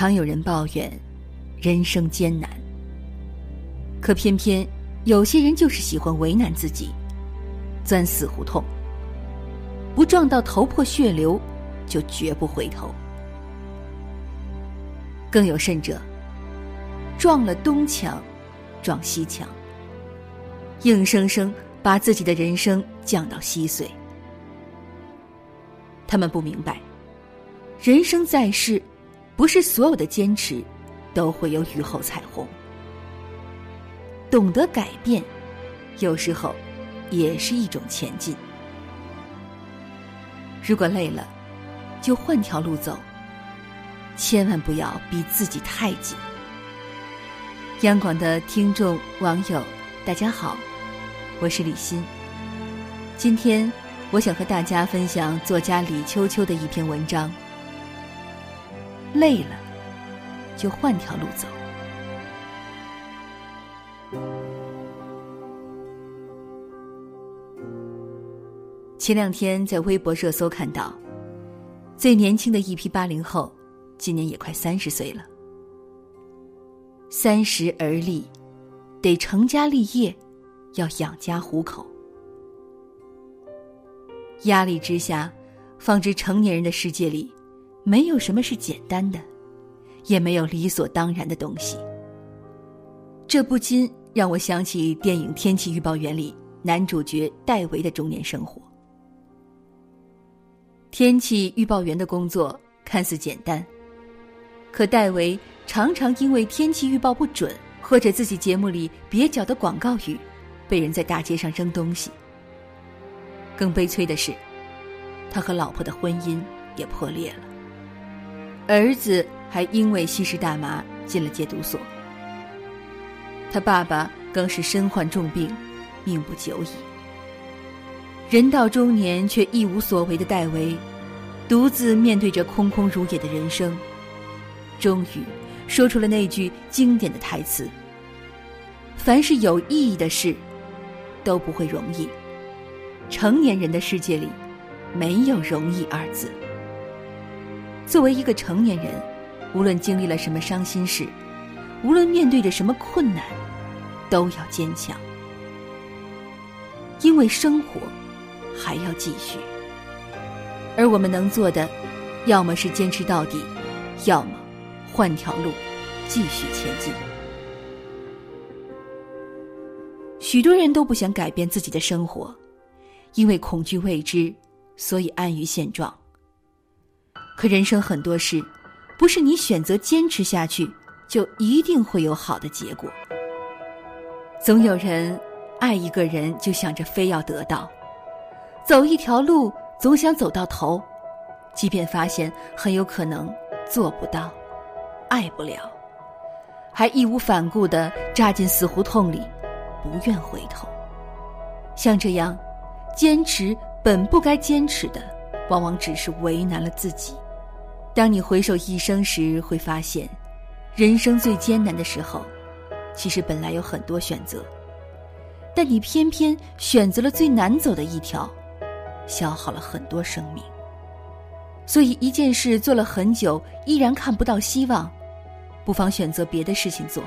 常有人抱怨人生艰难，可偏偏有些人就是喜欢为难自己，钻死胡同，不撞到头破血流，就绝不回头。更有甚者，撞了东墙，撞西墙，硬生生把自己的人生降到稀碎。他们不明白，人生在世，不是所有的坚持都会有雨后彩虹。懂得改变，有时候也是一种前进。如果累了，就换条路走。千万不要逼自己太紧。央广的听众网友，大家好，我是李欣。今天我想和大家分享作家李秋秋的一篇文章。累了，就换条路走。前两天在微博热搜看到，最年轻的一批八零后。今年也快三十岁了，三十而立，得成家立业，要养家糊口。压力之下，放置成年人的世界里，没有什么是简单的，也没有理所当然的东西。这不禁让我想起电影《天气预报员》里男主角戴维的中年生活。天气预报员的工作看似简单。可戴维常常因为天气预报不准，或者自己节目里蹩脚的广告语，被人在大街上扔东西。更悲催的是，他和老婆的婚姻也破裂了，儿子还因为吸食大麻进了戒毒所。他爸爸更是身患重病，命不久矣。人到中年却一无所为的戴维，独自面对着空空如也的人生。终于，说出了那句经典的台词：“凡是有意义的事，都不会容易。成年人的世界里，没有容易二字。作为一个成年人，无论经历了什么伤心事，无论面对着什么困难，都要坚强，因为生活还要继续。而我们能做的，要么是坚持到底，要么……”换条路，继续前进。许多人都不想改变自己的生活，因为恐惧未知，所以安于现状。可人生很多事，不是你选择坚持下去，就一定会有好的结果。总有人爱一个人，就想着非要得到；走一条路，总想走到头，即便发现很有可能做不到。爱不了，还义无反顾的扎进死胡同里，不愿回头。像这样，坚持本不该坚持的，往往只是为难了自己。当你回首一生时，会发现，人生最艰难的时候，其实本来有很多选择，但你偏偏选择了最难走的一条，消耗了很多生命。所以，一件事做了很久，依然看不到希望。不妨选择别的事情做。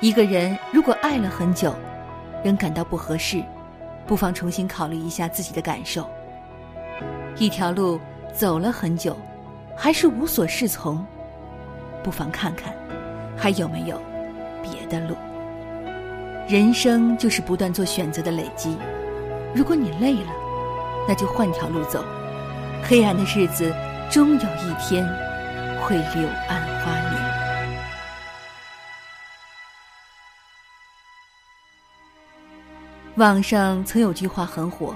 一个人如果爱了很久，仍感到不合适，不妨重新考虑一下自己的感受。一条路走了很久，还是无所适从，不妨看看还有没有别的路。人生就是不断做选择的累积。如果你累了，那就换条路走。黑暗的日子终有一天会柳暗花明。网上曾有句话很火：“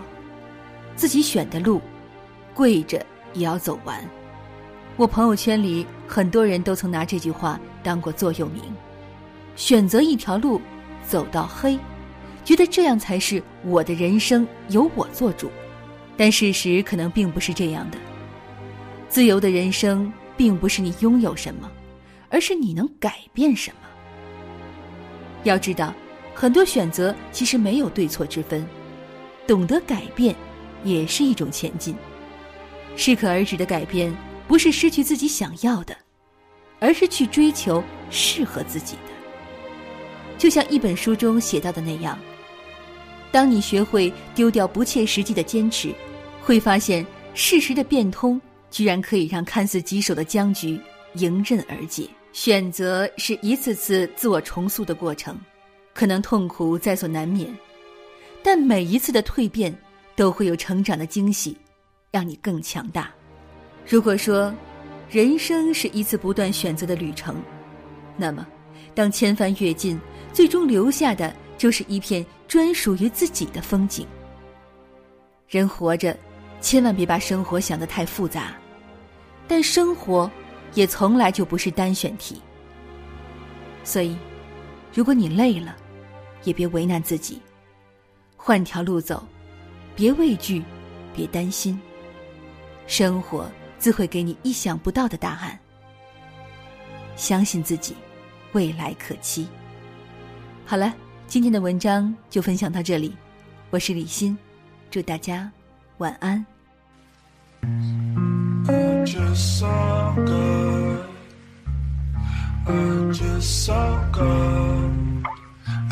自己选的路，跪着也要走完。”我朋友圈里很多人都曾拿这句话当过座右铭，选择一条路走到黑，觉得这样才是我的人生由我做主。但事实可能并不是这样的。自由的人生并不是你拥有什么，而是你能改变什么。要知道。很多选择其实没有对错之分，懂得改变，也是一种前进。适可而止的改变，不是失去自己想要的，而是去追求适合自己的。就像一本书中写到的那样，当你学会丢掉不切实际的坚持，会发现事实的变通居然可以让看似棘手的僵局迎刃而解。选择是一次次自我重塑的过程，可能痛苦在所难免，但每一次的蜕变都会有成长的惊喜，让你更强大。如果说，人生是一次不断选择的旅程，那么，当千帆阅尽，最终留下的就是一片专属于自己的风景。人活着，千万别把生活想得太复杂，但生活，也从来就不是单选题。所以，如果你累了，也别为难自己，换条路走，别畏惧，别担心，生活。自会给你意想不到的答案。相信自己，未来可期。好了，今天的文章就分享到这里，我是李欣，祝大家晚安。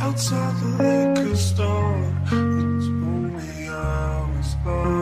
Outside the store, gone.